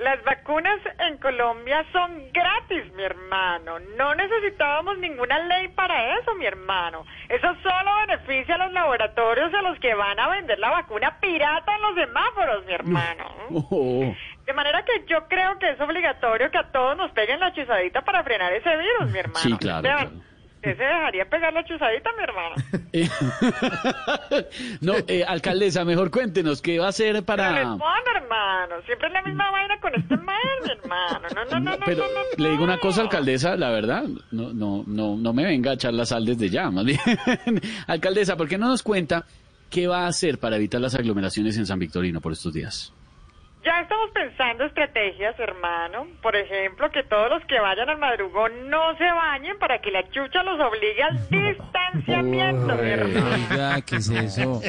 Las vacunas en Colombia son gratis, mi hermano. No necesitábamos ninguna ley para eso, mi hermano. Eso solo beneficia a los laboratorios a los que van a vender la vacuna pirata en los semáforos, mi hermano. Oh, De manera que yo creo que es obligatorio que a todos nos peguen la chuzadita para frenar ese virus, mi hermano. Sí, claro, Esteban, claro. ¿Usted se dejaría pegar la chuzadita, mi hermano? eh, no, eh, alcaldesa, mejor cuéntenos qué va a hacer para... responda, hermano. Siempre es la misma vaina con este man, mi hermano. No, no, no, no. Pero no, no, le digo una cosa, alcaldesa, la verdad, no, no, no, no me venga a echar la sal desde ya, más bien. alcaldesa, ¿por qué no nos cuenta qué va a hacer para evitar las aglomeraciones en San Victorino por estos días? Ya estamos pensando estrategias, hermano. Por ejemplo, que todos los que vayan al madrugón no se bañen para que la chucha los obligue al distanciamiento, mi hermano. Oiga, ¿qué es eso?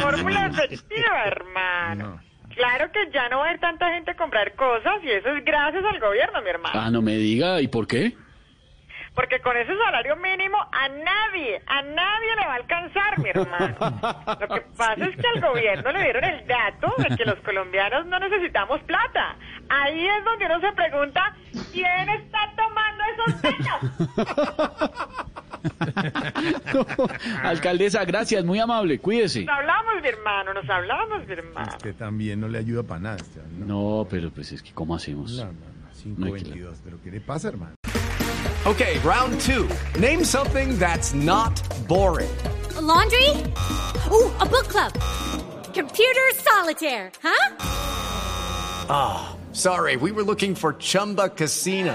Fórmula efectiva, hermano. Claro que ya no va a ir tanta gente a comprar cosas y eso es gracias al gobierno, mi hermano. Ah, no me diga, ¿y por qué? Porque con ese salario mínimo a nadie, a nadie le va a alcanzar, mi hermano. Lo que pasa es que al gobierno le dieron el dato de que los colombianos no necesitamos plata. Ahí es donde uno se pregunta, ¿quién está tomando esos datos? alcaldesa, gracias, muy amable, cuídese. Mi hermano, nos hablamos, mi hermano. Usted también no le ayuda para nada, Esteban. No, No, pero pues es que, ¿cómo hacemos? no, no, no, No hay que 522. ¿Pero qué le pasa, hermano? Okay, round two. Name something that's not boring. A laundry? Ooh, a book club. Computer solitaire, huh? Sorry, we were looking for Chumba Casino.